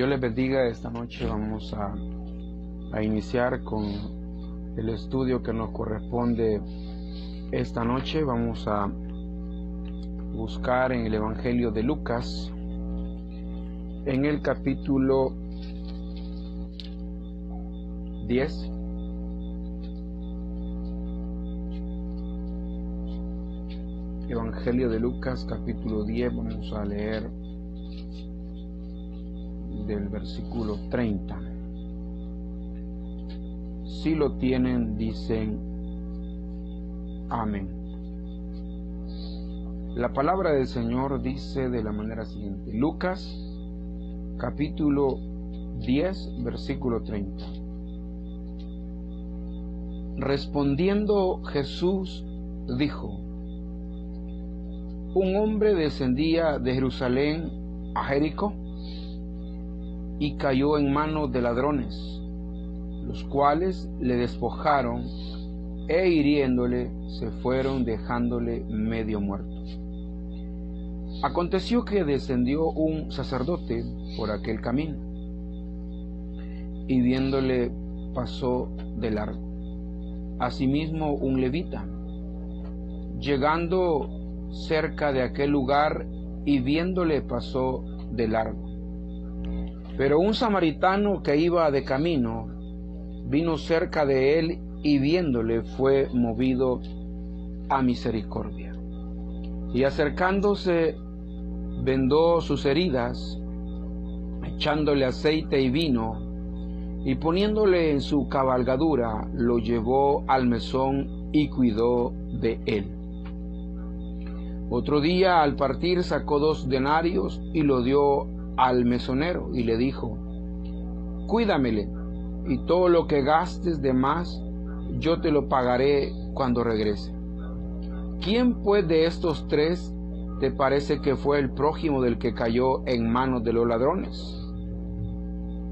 Dios les bendiga. Esta noche vamos a, a, iniciar con el estudio que nos corresponde esta noche. Vamos a buscar en el Evangelio de Lucas, en el capítulo 10. Evangelio de Lucas capítulo 10 vamos a leer del versículo 30. Si lo tienen, dicen amén. La palabra del Señor dice de la manera siguiente. Lucas capítulo 10, versículo 30. Respondiendo Jesús dijo, un hombre descendía de Jerusalén a Jericó y cayó en manos de ladrones, los cuales le despojaron e hiriéndole se fueron dejándole medio muerto. Aconteció que descendió un sacerdote por aquel camino y viéndole pasó de largo. Asimismo un levita, llegando cerca de aquel lugar y viéndole pasó de largo. Pero un samaritano que iba de camino vino cerca de él y viéndole fue movido a misericordia. Y acercándose vendó sus heridas, echándole aceite y vino, y poniéndole en su cabalgadura, lo llevó al mesón y cuidó de él. Otro día al partir sacó dos denarios y lo dio al mesonero y le dijo, Cuídamele, y todo lo que gastes de más, yo te lo pagaré cuando regrese. ¿Quién pues de estos tres te parece que fue el prójimo del que cayó en manos de los ladrones?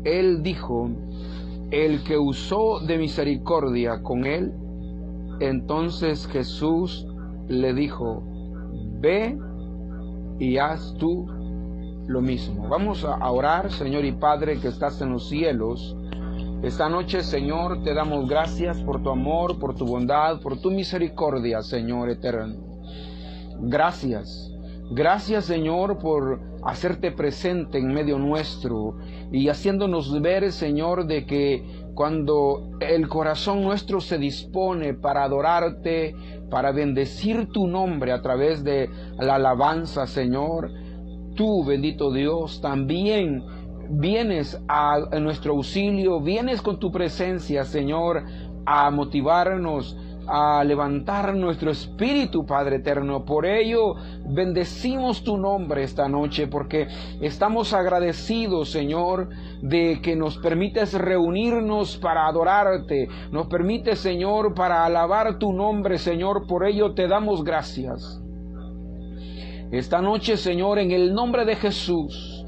Él dijo, el que usó de misericordia con él. Entonces Jesús le dijo, ve y haz tú lo mismo. Vamos a orar, Señor y Padre que estás en los cielos. Esta noche, Señor, te damos gracias por tu amor, por tu bondad, por tu misericordia, Señor eterno. Gracias. Gracias, Señor, por hacerte presente en medio nuestro y haciéndonos ver, Señor, de que cuando el corazón nuestro se dispone para adorarte, para bendecir tu nombre a través de la alabanza, Señor, tú, bendito Dios, también vienes a, nuestro auxilio, vienes con tu presencia, Señor, a motivarnos, a levantar nuestro espíritu, Padre eterno. Por ello, bendecimos tu nombre esta noche, porque estamos agradecidos, Señor, de que nos permites reunirnos para adorarte, nos permites, Señor, para alabar tu nombre, Señor. Por ello te damos gracias. Esta noche, Señor, en el nombre de Jesús,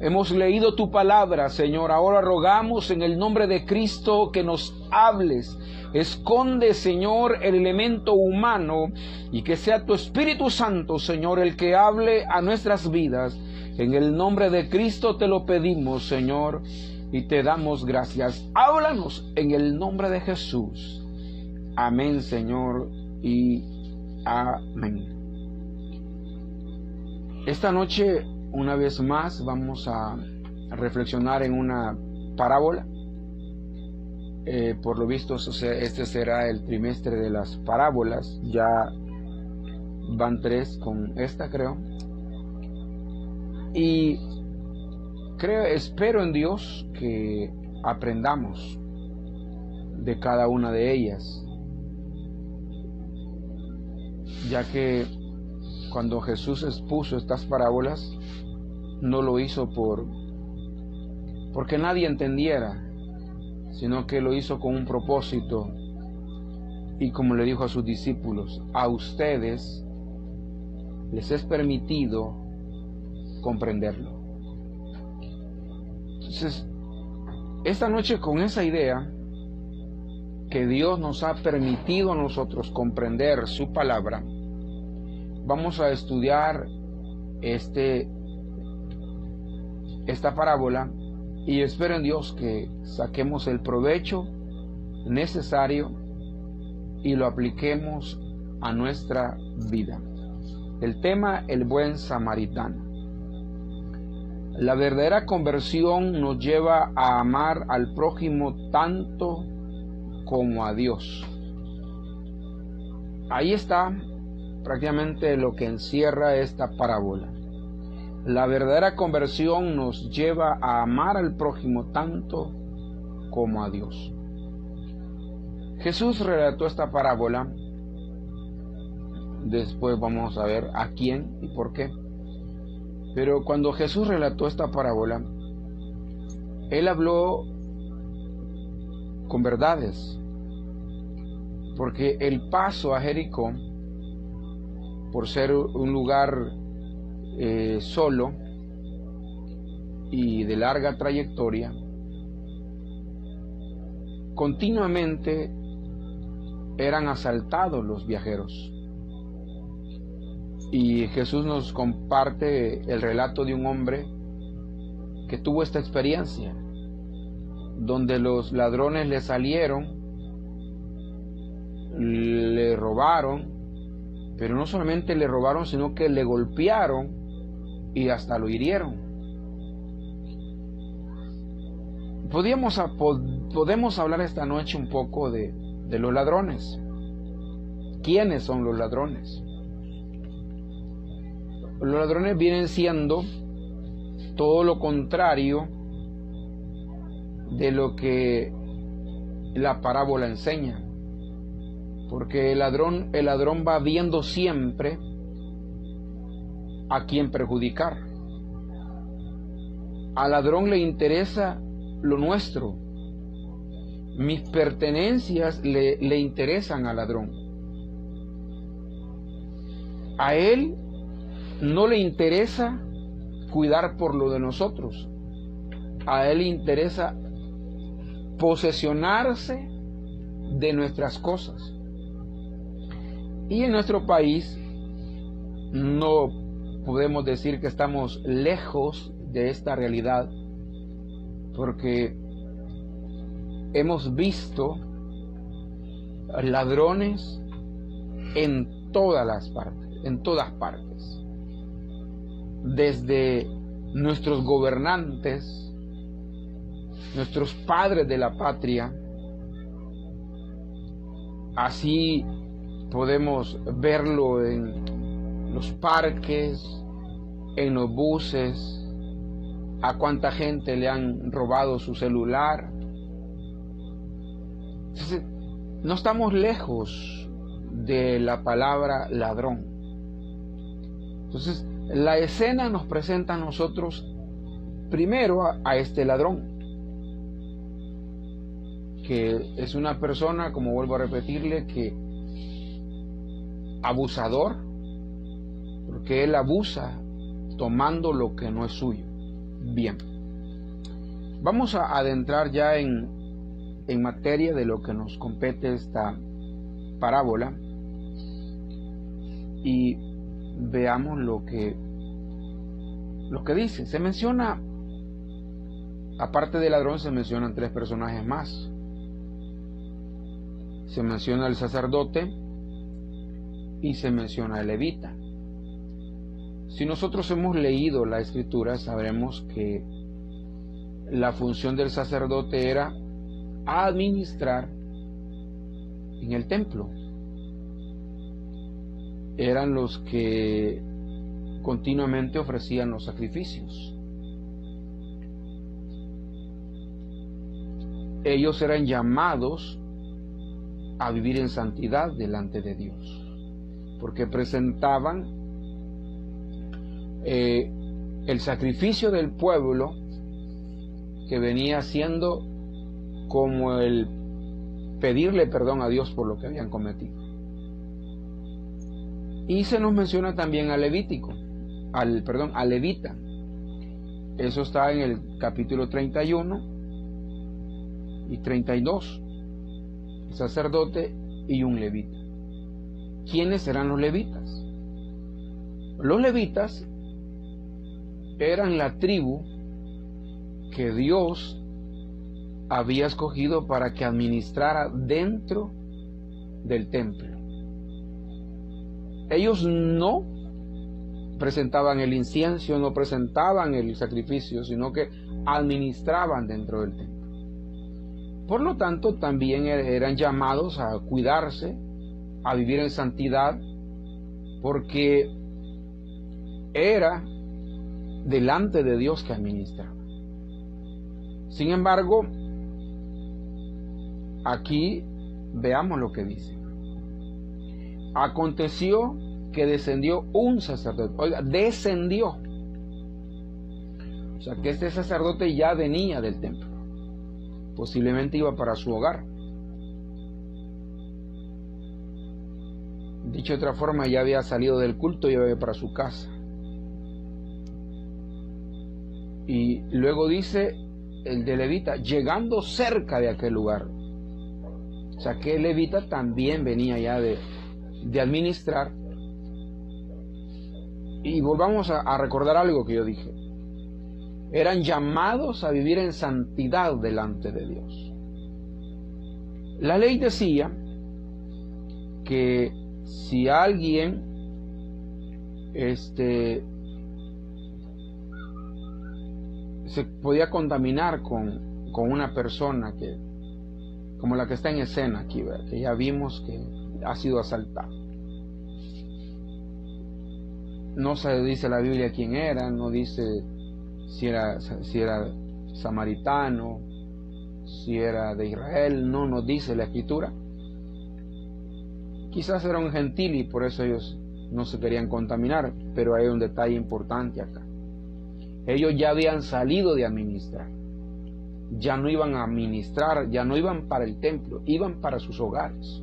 Hemos leído tu palabra, Señor. Ahora rogamos en el nombre de Cristo que nos hables. Esconde, Señor, el elemento humano y que sea tu Espíritu Santo, Señor, el que hable a nuestras vidas. En el nombre de Cristo te lo pedimos, Señor, y te damos gracias. Háblanos en el nombre de Jesús. Amén, Señor, y amén. Esta noche una vez más vamos a reflexionar en una parábola. Eh, por lo visto, este será el trimestre de las parábolas. Ya van tres con esta, creo. Y creo, espero en Dios que aprendamos de cada una de ellas. Ya que cuando Jesús expuso estas parábolas, no lo hizo por porque nadie entendiera, sino que lo hizo con un propósito. Y como le dijo a sus discípulos, a ustedes les es permitido comprenderlo. Entonces, esta noche con esa idea que Dios nos ha permitido a nosotros comprender su palabra, vamos a estudiar este esta parábola Y espero en Dios que saquemos el provecho necesario y lo apliquemos a nuestra vida. El tema, el buen samaritano. La verdadera conversión nos lleva a amar al prójimo tanto como a Dios. Ahí está prácticamente lo que encierra esta parábola. La verdadera conversión nos lleva a amar al prójimo tanto como a Dios. Jesús relató esta parábola. Después vamos a ver a quién y por qué. Pero cuando Jesús relató esta parábola, Él habló con verdades. Porque el paso a Jericó, por ser un lugar eh, solo y de larga trayectoria, continuamente eran asaltados los viajeros. Y Jesús nos comparte el relato de un hombre que tuvo esta experiencia, donde los ladrones le salieron, le robaron, pero no solamente le robaron, sino que le golpearon y hasta lo hirieron. Podíamos, podemos hablar esta noche un poco de, de los ladrones. ¿Quiénes son los ladrones? Los ladrones vienen siendo todo lo contrario de lo que la parábola enseña. Porque el ladrón, el ladrón va viendo siempre a quién perjudicar. Al ladrón le interesa lo nuestro, mis pertenencias le, le interesan al ladrón. A él no le interesa cuidar por lo de nosotros. A él le interesa posesionarse de nuestras cosas. Y en nuestro país no podemos decir que estamos lejos de esta realidad, porque hemos visto ladrones en todas las partes, en todas partes. Desde nuestros gobernantes, nuestros padres de la patria, así podemos verlo en los parques, en los buses, a cuánta gente le han robado su celular, no estamos lejos de la palabra ladrón. Entonces, la escena nos presenta a nosotros primero a, este ladrón, que es una persona, como vuelvo a repetirle, que abusador, porque él abusa tomando lo que no es suyo. Bien, vamos a adentrar ya en en materia de lo que nos compete esta parábola y veamos lo que lo que dice. Se menciona aparte del ladrón se mencionan tres personajes más. Se menciona el sacerdote y se menciona el levita. Si nosotros hemos leído la escritura, sabremos que la función del sacerdote era a administrar en el templo. Eran los que continuamente ofrecían los sacrificios. Ellos eran llamados a vivir en santidad delante de Dios, porque presentaban eh, el sacrificio del pueblo que venía siendo como el pedirle perdón a Dios por lo que habían cometido. Y se nos menciona también al Levítico, al perdón, al Levita. Eso está en el capítulo 31 y 32. sacerdote y un levita. ¿Quiénes eran los levitas? Los levitas eran la tribu que Dios había escogido para que administrara dentro del templo. Ellos no presentaban el incienso, no presentaban el sacrificio, sino que administraban dentro del templo. Por lo tanto, también er-, eran llamados a cuidarse, a vivir en santidad, porque era delante de Dios que administraba. Sin embargo, aquí veamos lo que dice. Aconteció que descendió un sacerdote. Oiga, descendió. O sea, que este sacerdote ya venía del templo. Posiblemente iba para su hogar. Dicho de otra forma, ya había salido del culto y iba para su casa. Y luego dice el de Levita, llegando cerca de aquel lugar. O sea que Levita también venía ya de, de administrar. Y volvamos a recordar algo que yo dije. Eran llamados a vivir en santidad delante de Dios. La ley decía que si alguien este se podía contaminar con, con una persona que, como la que está en escena aquí, que ya vimos que ha sido asaltada. No se dice la Biblia quién era, no dice si era, si era samaritano, si era de Israel, no nos dice la escritura. Quizás era un gentil y por eso ellos no se querían contaminar, pero hay un detalle importante acá. Ellos ya habían salido de administrar. Ya no iban a administrar, ya no iban para el templo, iban para sus hogares.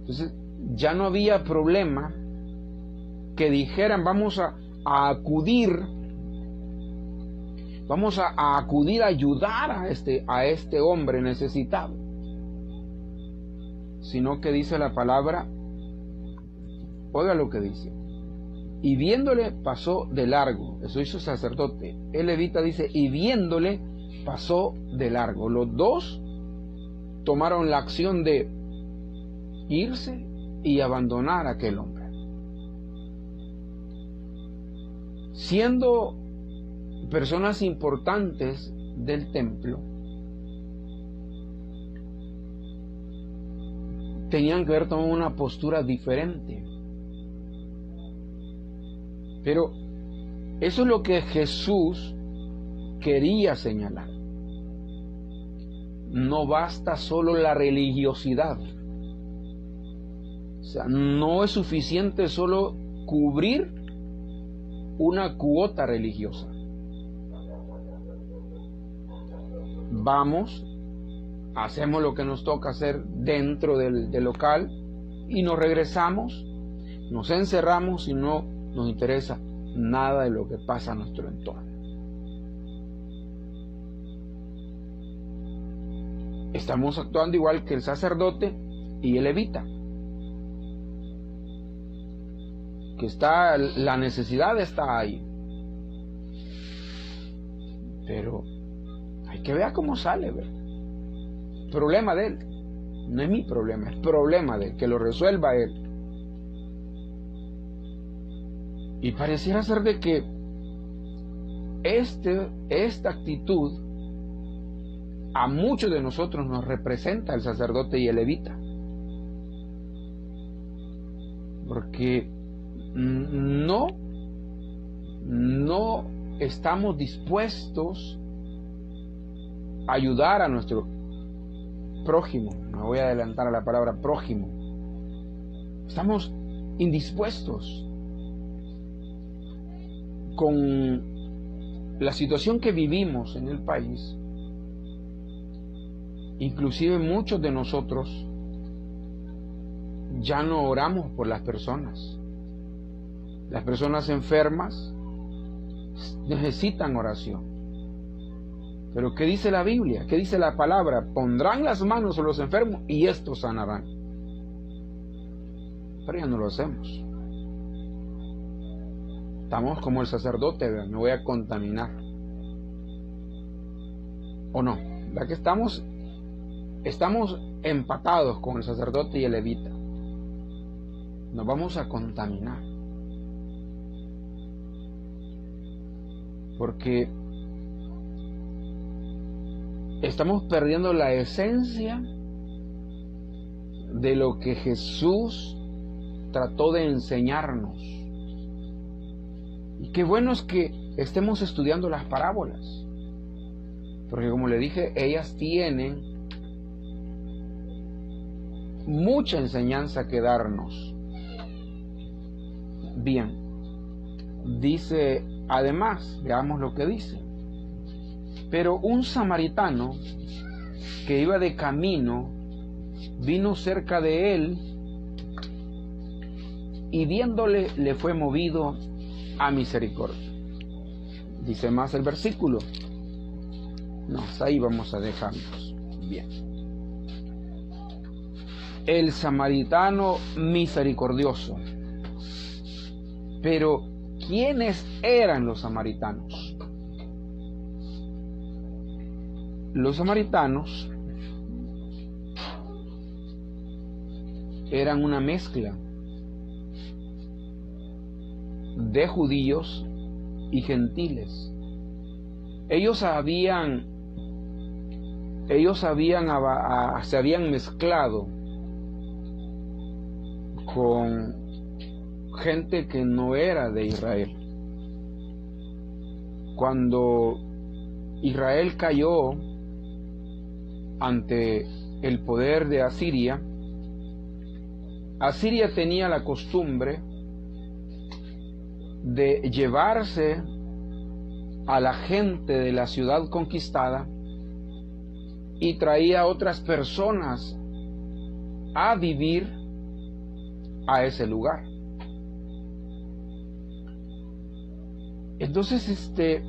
Entonces, ya no había problema que dijeran vamos a, acudir, vamos a, acudir a ayudar a este, a este hombre necesitado. Sino que dice la palabra, oiga lo que dice, y viéndole pasó de largo. Eso hizo el sacerdote. El levita dice, y viéndole pasó de largo. Los dos tomaron la acción de irse y abandonar a aquel hombre. Siendo personas importantes del templo, tenían que haber tomado una postura diferente. Pero eso es lo que Jesús quería señalar. No basta solo la religiosidad. O sea, no es suficiente solo cubrir una cuota religiosa. Vamos, hacemos lo que nos toca hacer dentro del, local y nos regresamos, nos encerramos y no nos interesa nada de lo que pasa a nuestro entorno. Estamos actuando igual que el sacerdote y el levita. Que está, la necesidad está ahí. Pero hay que ver cómo sale, Problema de él. No es mi problema, es problema de él, que lo resuelva él. Y pareciera ser de que este, esta actitud a muchos de nosotros nos representa el sacerdote y el levita. Porque no, no estamos dispuestos a ayudar a nuestro prójimo. Me voy a adelantar a la palabra prójimo. Estamos indispuestos con la situación que vivimos en el país, inclusive muchos de nosotros ya no oramos por las personas. Las personas enfermas necesitan oración. Pero ¿qué dice la Biblia? ¿Qué dice la palabra? Pondrán las manos a los enfermos y estos sanarán. Pero ya no lo hacemos. Estamos como el sacerdote, me voy a contaminar. ¿O no? La que estamos, estamos empatados con el sacerdote y el levita. Nos vamos a contaminar. Porque estamos perdiendo la esencia de lo que Jesús trató de enseñarnos. Y qué bueno es que estemos estudiando las parábolas. Porque como le dije, ellas tienen mucha enseñanza que darnos. Bien, dice, además, veamos lo que dice. Pero un samaritano que iba de camino vino cerca de él y viéndole le fue movido a misericordia. Dice más el versículo. No, ahí vamos a dejarnos. Bien. El samaritano misericordioso. Pero, ¿quiénes eran los samaritanos? Los samaritanos eran una mezcla de judíos y gentiles. Ellos habían ellos habían, se habían mezclado con gente que no era de Israel. Cuando Israel cayó ante el poder de Asiria, Asiria tenía la costumbre de llevarse a la gente de la ciudad conquistada y traía a otras personas a vivir a ese lugar. Entonces, este,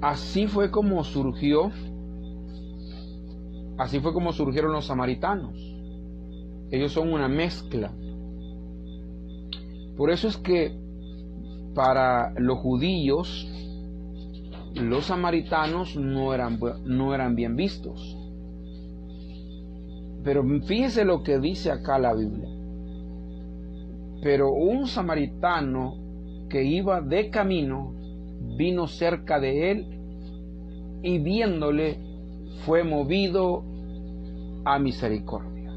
así fue como surgió, así fue como surgieron los samaritanos. Ellos son una mezcla. Por eso es que para los judíos los samaritanos no eran, no eran bien vistos. Pero fíjese lo que dice acá la Biblia. Pero un samaritano que iba de camino vino cerca de él y viéndole fue movido a misericordia.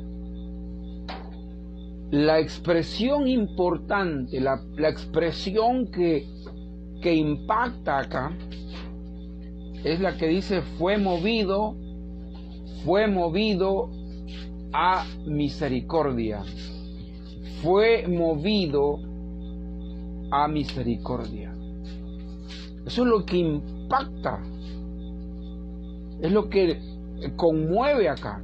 La expresión importante, la, expresión que, que impacta acá, es la que dice fue movido, fue movido a misericordia. Fue movido a misericordia. Eso es lo que impacta. Es lo que conmueve acá.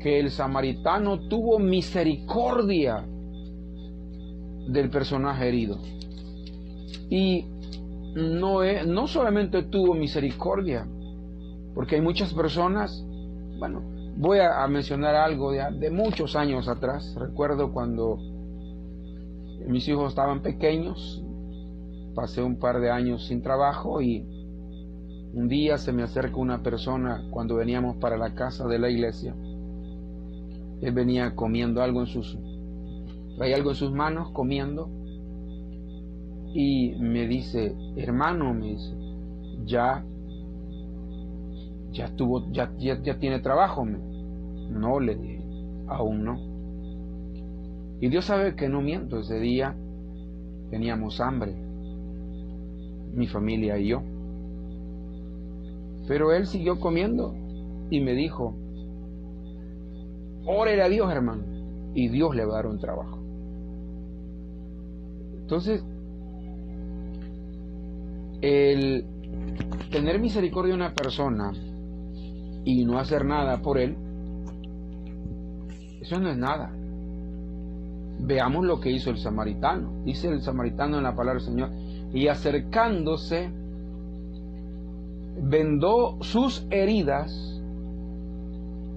Que el samaritano tuvo misericordia del personaje herido. Y no, solamente tuvo misericordia, porque hay muchas personas, bueno, voy a, mencionar algo de, de, muchos años atrás, recuerdo cuando mis hijos estaban pequeños, pasé un par de años sin trabajo y un día se me acerca una persona cuando veníamos para la casa de la iglesia, él venía comiendo algo en sus, traía algo en sus manos, comiendo, y me dice, hermano, me dice, ya, ya tuvo, ya, ya, tiene trabajo. No le dije, aún no. Y Dios sabe que no miento, ese día teníamos hambre, mi familia y yo. Pero él siguió comiendo y me dijo, órele a Dios, hermano, y Dios le va a dar un trabajo. Entonces, el tener misericordia de una persona y no hacer nada por él, eso no es nada. Veamos lo que hizo el samaritano. Dice el samaritano en la palabra del Señor, y acercándose, vendó sus heridas,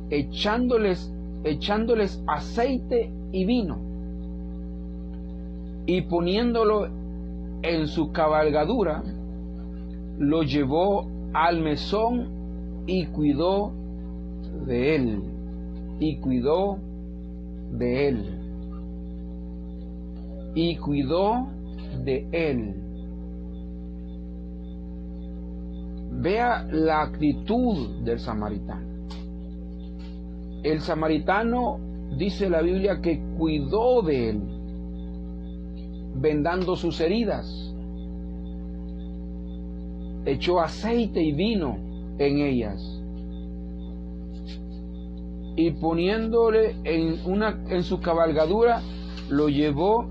echándoles, echándoles aceite y vino, y poniéndolo en su cabalgadura, lo llevó al mesón y cuidó de él. Y cuidó de él. Y cuidó de él. Vea la actitud del samaritano. El samaritano dice la Biblia que cuidó de él, vendando sus heridas, echó aceite y vino en ellas y poniéndole en, una, en su cabalgadura, lo llevó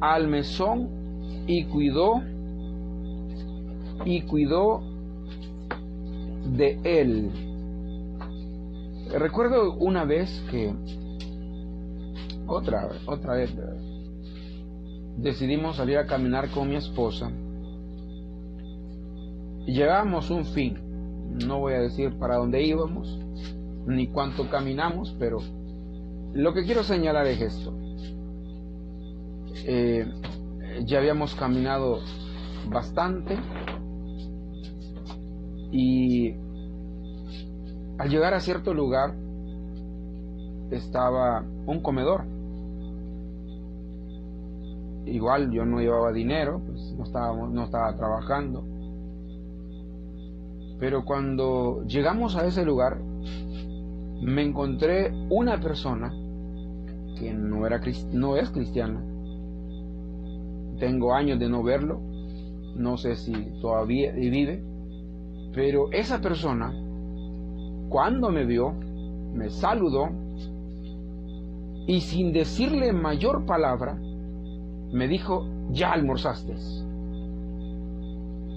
al mesón y cuidó y cuidó de él. Recuerdo una vez que otra otra vez decidimos salir a caminar con mi esposa llegamos un fin. No voy a decir para dónde íbamos ni cuánto caminamos, pero lo que quiero señalar es esto. Eh, ya habíamos caminado bastante y al llegar a cierto lugar estaba un comedor. Igual yo no llevaba dinero, pues no, estábamos, no estaba trabajando. Pero cuando llegamos a ese lugar, me encontré una persona que no, era, no es cristiana. Tengo años de no verlo, no sé si todavía vive, pero esa persona, cuando me vio, me saludó y sin decirle mayor palabra, me dijo, ya almorzaste.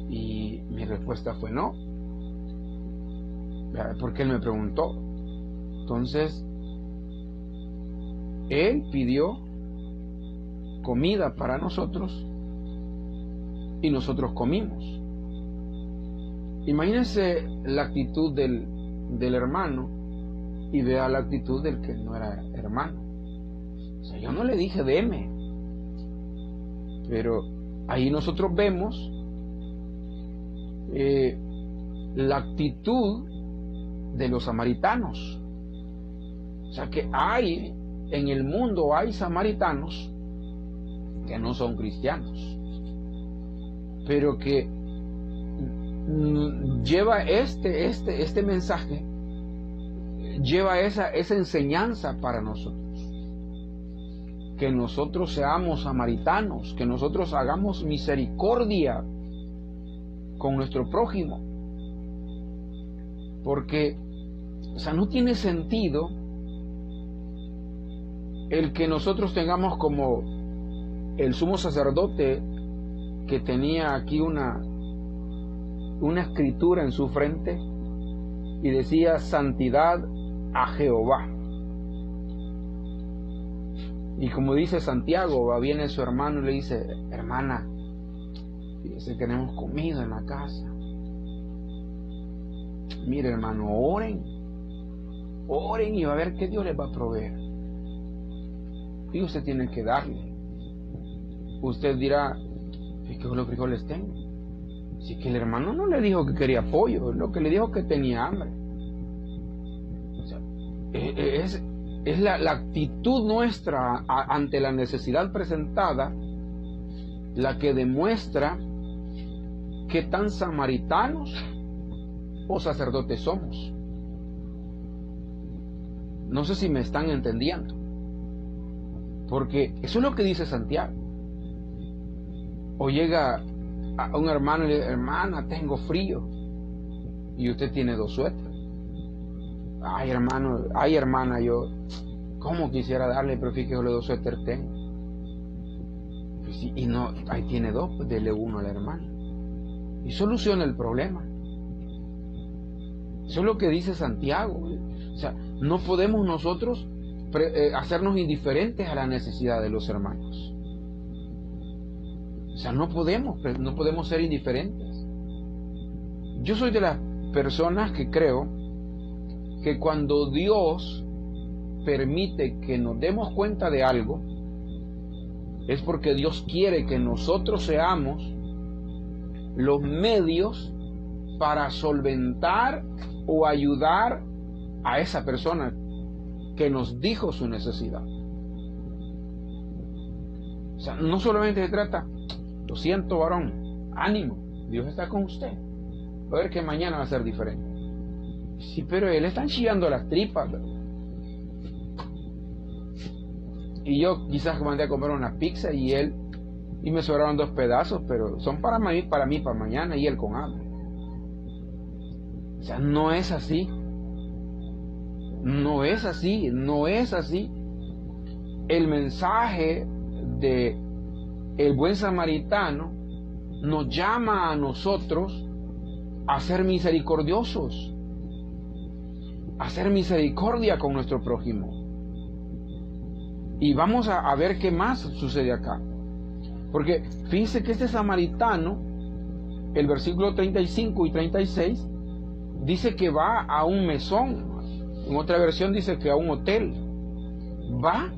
Y mi respuesta fue no, porque él me preguntó, entonces, Él pidió comida para nosotros y nosotros comimos. Imagínense la actitud del, del hermano y vea la actitud del que no era hermano. O sea, yo no le dije deme, pero ahí nosotros vemos eh, la actitud de los samaritanos. O sea que hay, en el mundo hay samaritanos que no son cristianos, pero que lleva este, este, este mensaje, lleva esa, esa enseñanza para nosotros. Que nosotros seamos samaritanos, que nosotros hagamos misericordia con nuestro prójimo. Porque, o sea, no tiene sentido el que nosotros tengamos como el sumo sacerdote que tenía aquí una, una escritura en su frente y decía santidad a Jehová. Y como dice Santiago, va viene su hermano y le dice, hermana, fíjese que tenemos comida en la casa. Mire hermano, oren, oren y va a ver que Dios les va a proveer y usted tiene que darle. Usted dirá, ¿y qué los frijoles tengo? Si que el hermano no le dijo que quería pollo, lo que le dijo que tenía hambre. E, e, es, es la, la, actitud nuestra ante la necesidad presentada la que demuestra qué tan samaritanos o sacerdotes somos. No sé si me están entendiendo. Porque eso es lo que dice Santiago. O llega a un hermano le dice, hermana, tengo frío. Y usted tiene dos suéteres. Ay, hermano, ay, hermana, yo, ¿cómo quisiera darle? Pero fíjese, los dos suéteres tengo. Y no, ahí tiene dos, pues dele uno a la hermana. Y soluciona el problema. Eso es lo que dice Santiago. O sea, no podemos nosotros eh, hacernos indiferentes a la necesidad de los hermanos. O sea, no podemos, no podemos ser indiferentes. Yo soy de las personas que creo que cuando Dios permite que nos demos cuenta de algo, es porque Dios quiere que nosotros seamos los medios para solventar o ayudar a esa persona que nos dijo su necesidad. O sea, no solamente se trata, lo siento varón, ánimo, Dios está con usted. A ver que mañana va a ser diferente. Sí, pero él está chillando las tripas. Y yo quizás mandé a comer una pizza y él, y me sobraron dos pedazos, pero son para mí, para mí, para mañana y él con hambre. O sea, no es así. No es así, no es así. El mensaje de el buen samaritano nos llama a nosotros a ser misericordiosos, a hacer misericordia con nuestro prójimo. Y vamos a, ver qué más sucede acá. Porque fíjense que este samaritano, el versículo 35 y 36, dice que va a un mesón. En otra versión dice que a un hotel. Va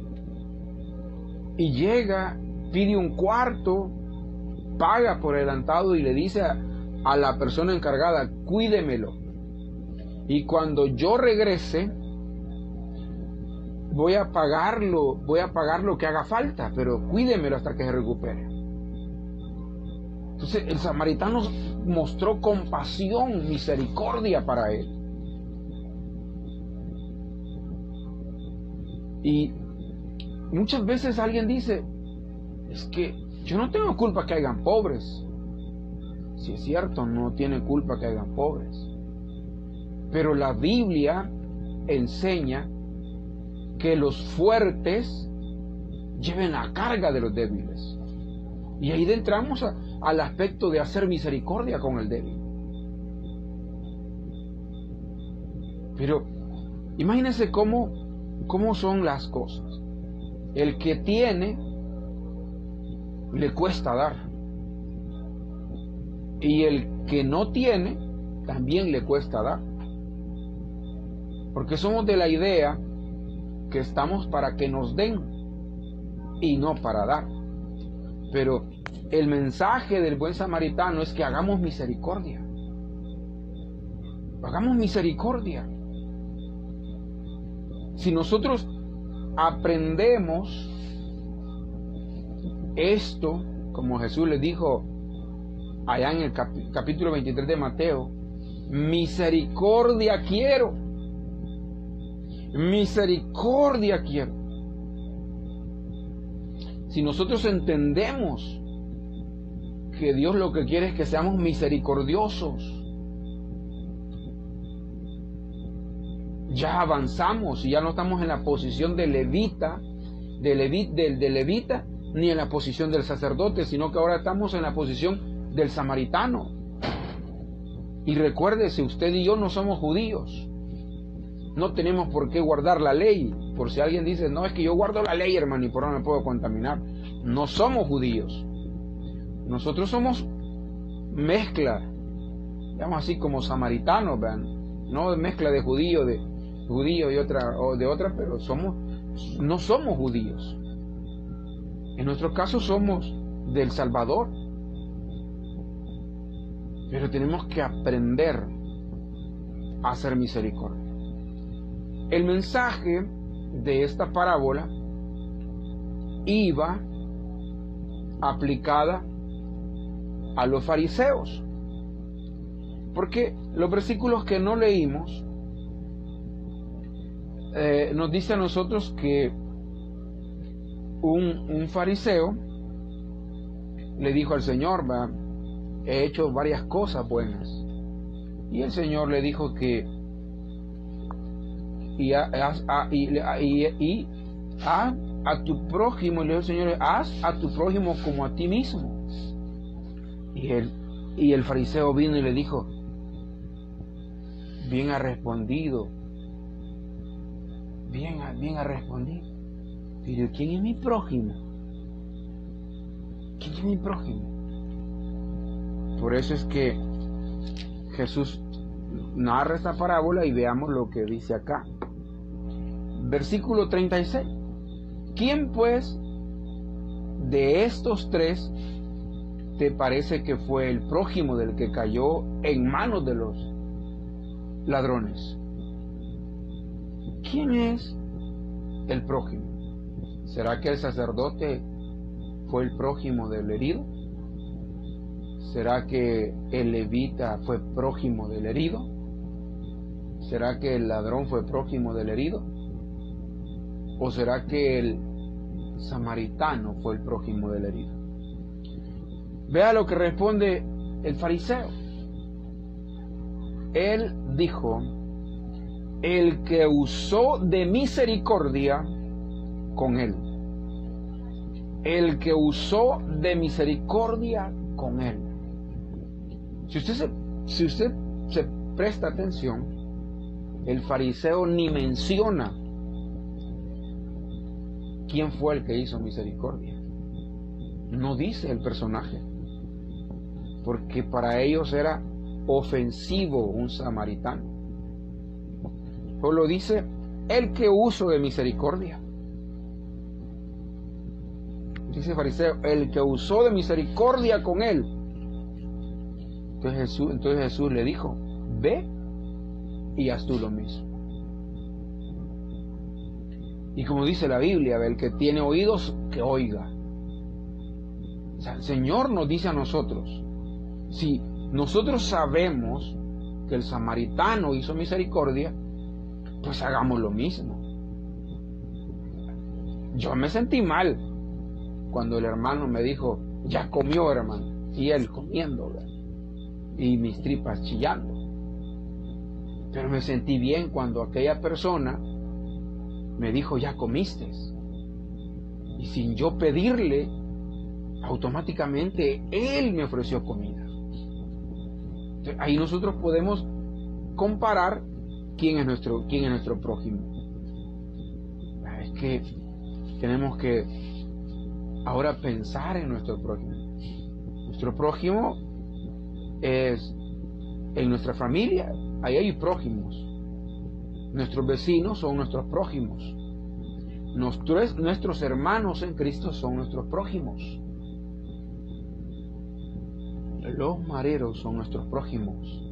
y llega, pide un cuarto, paga por adelantado y le dice a, a la persona encargada, cuídemelo. Y cuando yo regrese, voy a pagarlo, voy a pagar lo que haga falta, pero cuídemelo hasta que se recupere. Entonces el samaritano mostró compasión, misericordia para él. Y muchas veces alguien dice, es que yo no tengo culpa que hayan pobres. Si es cierto, no tiene culpa que hayan pobres. Pero la Biblia enseña que los fuertes lleven la carga de los débiles. Y ahí entramos al aspecto de hacer misericordia con el débil. Pero imagínense cómo, cómo son las cosas. El que tiene le cuesta dar. Y el que no tiene también le cuesta dar. Porque somos de la idea que estamos para que nos den y no para dar. Pero el mensaje del buen samaritano es que hagamos misericordia. Hagamos misericordia. Si nosotros aprendemos esto, como Jesús le dijo allá en el capítulo 23 de Mateo, misericordia quiero. Misericordia quiero. Si nosotros entendemos que Dios lo que quiere es que seamos misericordiosos, ya avanzamos y ya no estamos en la posición de levita, de, de levita, ni en la posición del sacerdote, sino que ahora estamos en la posición del samaritano. Y recuérdese, usted y yo no somos judíos. No tenemos por qué guardar la ley. Por si alguien dice, no, es que yo guardo la ley, hermano, y por ahora me puedo contaminar. No somos judíos. Nosotros somos mezcla, digamos así como samaritanos, vean, no mezcla de judío, de judío y otra, o de otra, pero somos, no somos judíos. En nuestro caso somos del Salvador. Pero tenemos que aprender a hacer misericordia. El mensaje de esta parábola iba aplicada a los fariseos. Porque los versículos que no leímos eh, nos dice a nosotros que un, fariseo le dijo al Señor, he hecho varias cosas buenas. Y el Señor le dijo que y, a, y, a, tu prójimo, le dijo el Señor, haz a tu prójimo como a ti mismo. Y el, y el fariseo vino y le dijo, bien ha respondido, bien, bien ha respondido. Pero ¿quién es mi prójimo? ¿Quién es mi prójimo? Por eso es que Jesús narra esta parábola y veamos lo que dice acá. Versículo 36. ¿Quién pues de estos tres te parece que fue el prójimo del que cayó en manos de los ladrones? ¿Quién es el prójimo? ¿Será que el sacerdote fue el prójimo del herido? ¿Será que el levita fue prójimo del herido? ¿Será que el ladrón fue prójimo del herido? ¿O será que el samaritano fue el prójimo del herido? Vea lo que responde el fariseo. Él dijo, el que usó de misericordia con él. El que usó de misericordia con él. Si usted se, si usted se presta atención, el fariseo ni menciona quién fue el que hizo misericordia. No dice el personaje, porque para ellos era ofensivo un samaritano. Solo dice el que uso de misericordia. Dice el fariseo, el que usó de misericordia con él. Entonces Jesús, entonces Jesús le dijo, ve y haz tú lo mismo. Y como dice la Biblia, el que tiene oídos, que oiga. O sea, el Señor nos dice a nosotros, si nosotros sabemos que el samaritano hizo misericordia, pues hagamos lo mismo. Yo me sentí mal cuando el hermano me dijo, ya comió hermano, y él comiendo, y mis tripas chillando. Pero me sentí bien cuando aquella persona me dijo, ya comiste. Y sin yo pedirle, automáticamente Él me ofreció comida. ahí nosotros podemos comparar quién es nuestro, quién es nuestro prójimo. Es que tenemos que ahora pensar en nuestro prójimo. Nuestro prójimo es en nuestra familia, ahí hay prójimos. Nuestros vecinos son nuestros prójimos. Nuestros, nuestros hermanos en Cristo son nuestros prójimos. Los mareros son nuestros prójimos.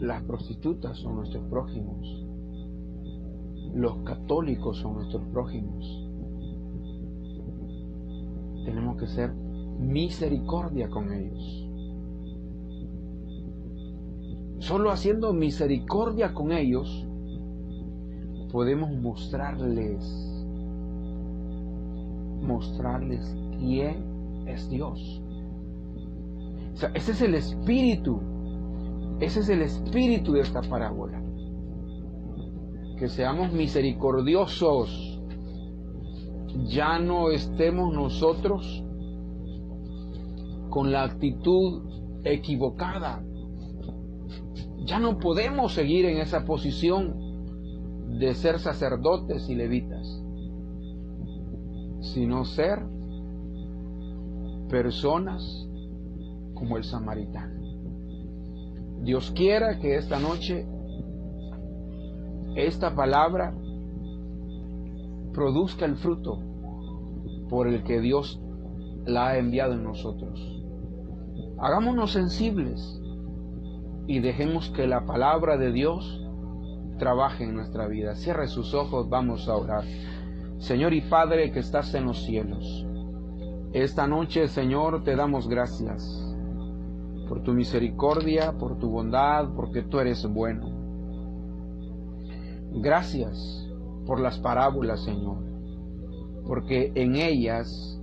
Las prostitutas son nuestros prójimos. Los católicos son nuestros prójimos. Tenemos que ser misericordia con ellos. Solo haciendo misericordia con ellos podemos mostrarles mostrarles quién es Dios. Ese es el espíritu. Ese es el espíritu de esta parábola. Que seamos misericordiosos. Ya no estemos nosotros con la actitud equivocada. Ya no podemos seguir en esa posición de ser sacerdotes y levitas sino ser personas como el samaritano. Dios quiera que esta noche esta palabra produzca el fruto por el que Dios la ha enviado en nosotros. Hagámonos sensibles y dejemos que la palabra de Dios trabaje en nuestra vida. Cierre sus ojos, vamos a orar. Señor y Padre que estás en los cielos. Esta noche, Señor, te damos gracias por tu misericordia, por tu bondad, porque tú eres bueno. Gracias por las parábolas, Señor, porque en ellas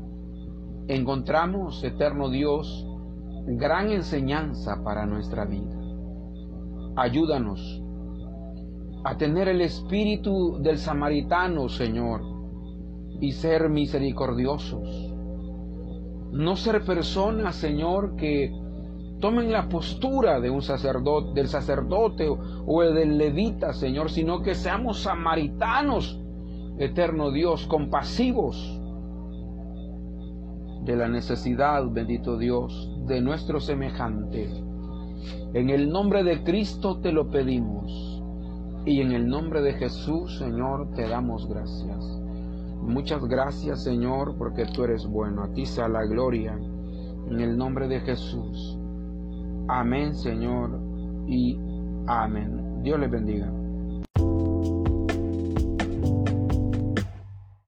encontramos, eterno Dios, gran enseñanza para nuestra vida. Ayúdanos a tener el espíritu del samaritano, Señor, y ser misericordiosos. No ser personas, Señor, que tomen la postura de un sacerdote, del sacerdote o el del levita, Señor, sino que seamos samaritanos, eterno Dios, compasivos de la necesidad, bendito Dios, de nuestro semejante. En el nombre de Cristo te lo pedimos y en el nombre de Jesús, Señor, te damos gracias. Muchas gracias, Señor, porque tú eres bueno. A ti sea la gloria. En el nombre de Jesús. Amén, Señor, y amén. Dios les bendiga.